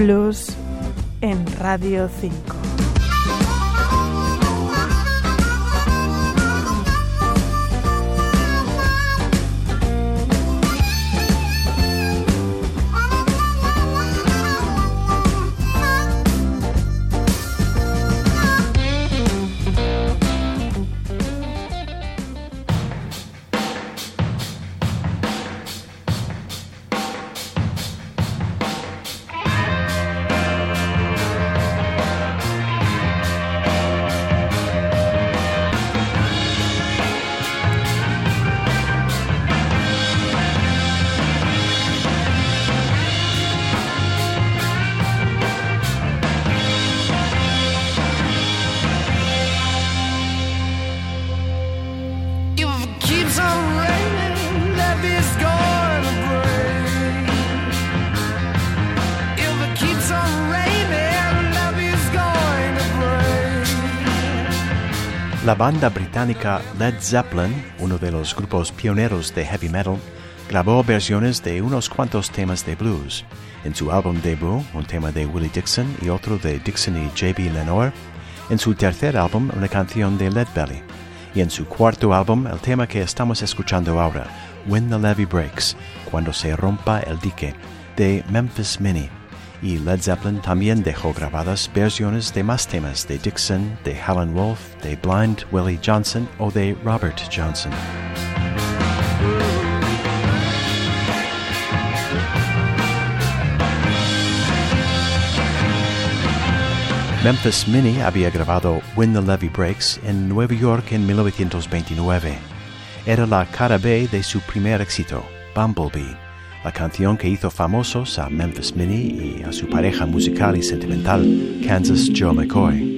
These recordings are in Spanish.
Blues en Radio 5. La banda británica Led Zeppelin, uno de los grupos pioneros de heavy metal, grabó versiones de unos cuantos temas de blues. En su álbum debut, un tema de Willie Dixon y otro de Dixon y J.B. Lenore. En su tercer álbum, una canción de Led Belly. Y en su cuarto álbum, el tema que estamos escuchando ahora, When the Levee Breaks, cuando se rompa el dique, de Memphis Mini y Led Zeppelin también dejó grabadas versiones de más temas de Dixon, de Helen Wolf, de Blind Willie Johnson o de Robert Johnson. Memphis Mini había grabado When the Levee Breaks en Nueva York en 1929. Era la cara B de su primer éxito, Bumblebee la canción que hizo famosos a Memphis Mini y a su pareja musical y sentimental, Kansas Joe McCoy.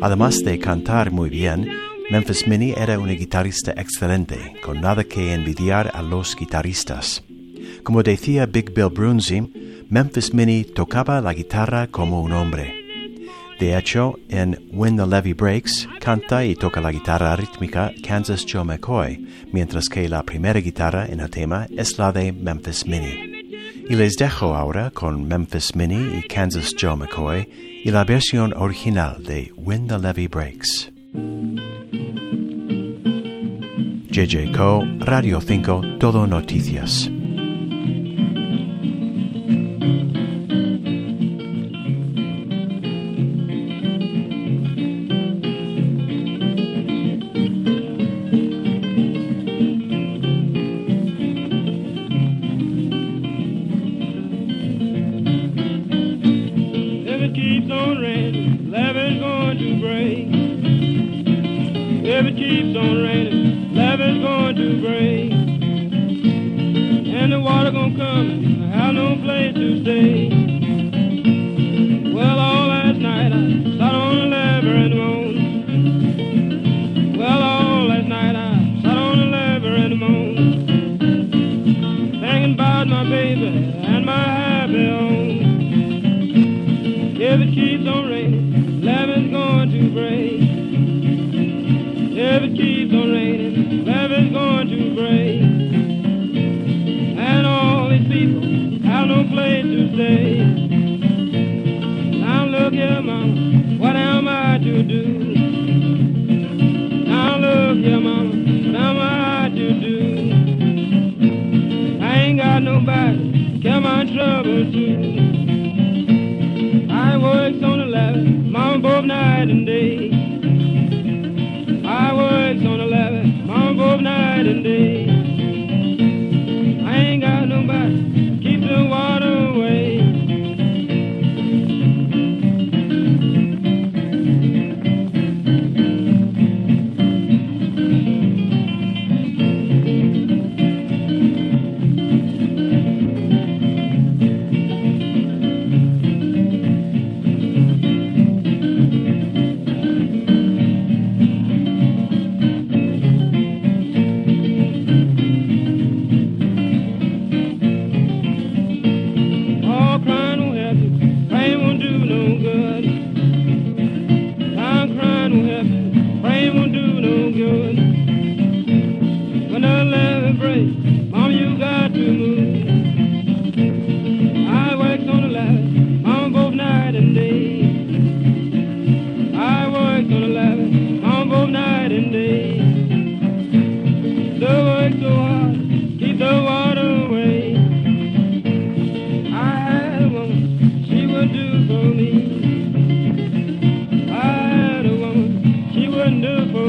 Además de cantar muy bien, Memphis Mini era una guitarrista excelente, con nada que envidiar a los guitarristas. Como decía Big Bill Brunzi, Memphis Mini tocaba la guitarra como un hombre. De hecho, en When the Levee Breaks canta y toca la guitarra rítmica Kansas Joe McCoy, mientras que la primera guitarra en el tema es la de Memphis Mini. Y les dejo ahora con Memphis Mini y Kansas Joe McCoy y la versión original de When the Levee Breaks. JJ Co, Radio 5, Todo Noticias. gonna rain and is going to break. And the water gonna come and I have no place to stay. Well, all last night I sat on a lever and moaned. Well, all last night I sat on a lever and moaned. Thinking about my baby and my happy home. If it keeps on raining, levee's going to break. grave. And all these people have no place to stay. Now look here, mama, what am I to do? Now look here, mama, what am I to do? I ain't got nobody, to care my trouble to. I works on the ladder, mama, both night and day. Night and day.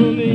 me.